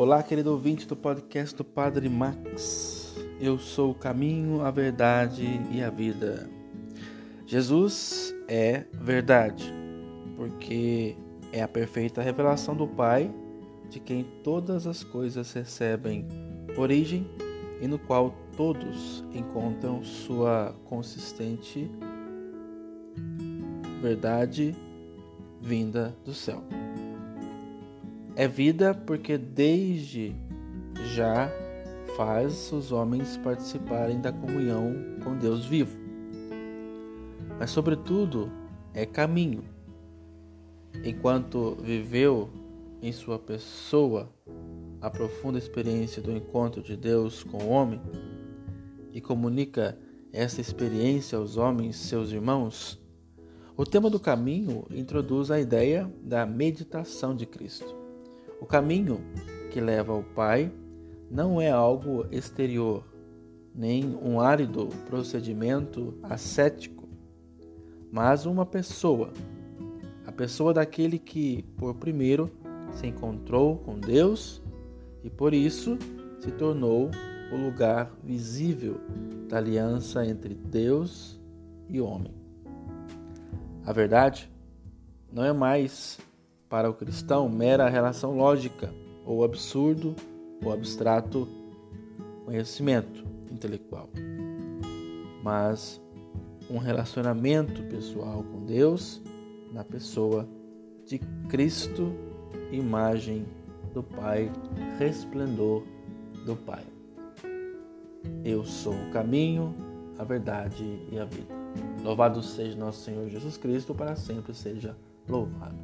Olá, querido ouvinte do podcast do Padre Max. Eu sou o caminho, a verdade e a vida. Jesus é verdade, porque é a perfeita revelação do Pai, de quem todas as coisas recebem origem e no qual todos encontram sua consistente verdade vinda do céu. É vida porque desde já faz os homens participarem da comunhão com Deus vivo. Mas, sobretudo, é caminho. Enquanto viveu em sua pessoa a profunda experiência do encontro de Deus com o homem e comunica essa experiência aos homens, seus irmãos, o tema do caminho introduz a ideia da meditação de Cristo. O caminho que leva ao Pai não é algo exterior, nem um árido procedimento ascético, mas uma pessoa, a pessoa daquele que, por primeiro, se encontrou com Deus e por isso se tornou o lugar visível da aliança entre Deus e homem. A verdade não é mais para o cristão mera relação lógica ou absurdo ou abstrato conhecimento intelectual, mas um relacionamento pessoal com Deus na pessoa de Cristo, imagem do Pai, resplendor do Pai. Eu sou o caminho, a verdade e a vida. Louvado seja nosso Senhor Jesus Cristo, para sempre seja louvado.